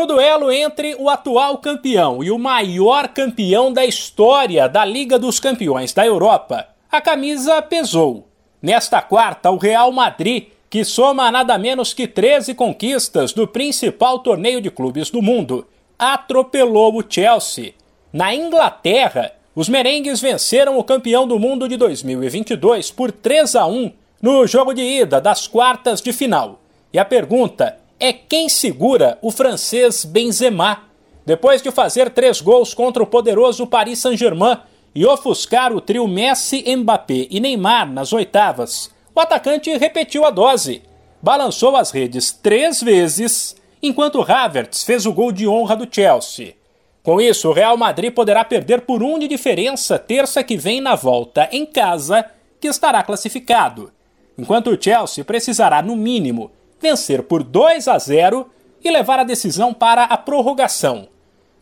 No duelo entre o atual campeão e o maior campeão da história da Liga dos Campeões da Europa, a camisa pesou. Nesta quarta, o Real Madrid, que soma nada menos que 13 conquistas do principal torneio de clubes do mundo, atropelou o Chelsea. Na Inglaterra, os merengues venceram o campeão do mundo de 2022 por 3 a 1 no jogo de ida das quartas de final. E a pergunta é quem segura o francês Benzema, depois de fazer três gols contra o poderoso Paris Saint-Germain e ofuscar o trio Messi, Mbappé e Neymar nas oitavas. O atacante repetiu a dose, balançou as redes três vezes, enquanto Havertz fez o gol de honra do Chelsea. Com isso, o Real Madrid poderá perder por um de diferença terça que vem na volta em casa, que estará classificado, enquanto o Chelsea precisará, no mínimo, vencer por 2 a 0 e levar a decisão para a prorrogação.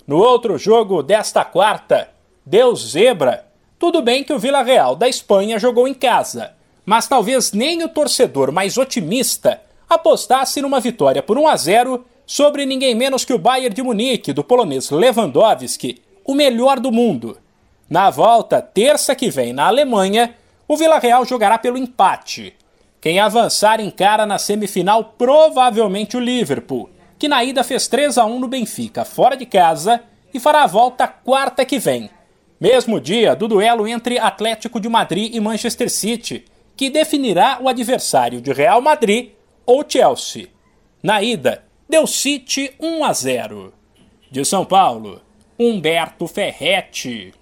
No outro jogo desta quarta, deu zebra. Tudo bem que o Vila Real da Espanha jogou em casa, mas talvez nem o torcedor mais otimista apostasse numa vitória por 1 a 0 sobre ninguém menos que o Bayern de Munique do polonês Lewandowski, o melhor do mundo. Na volta, terça que vem na Alemanha, o Vila Real jogará pelo empate. Quem avançar encara na semifinal provavelmente o Liverpool, que na ida fez 3 a 1 no Benfica, fora de casa, e fará a volta quarta que vem. Mesmo dia do duelo entre Atlético de Madrid e Manchester City, que definirá o adversário de Real Madrid ou Chelsea. Na ida, deu City 1 a 0. De São Paulo, Humberto Ferretti.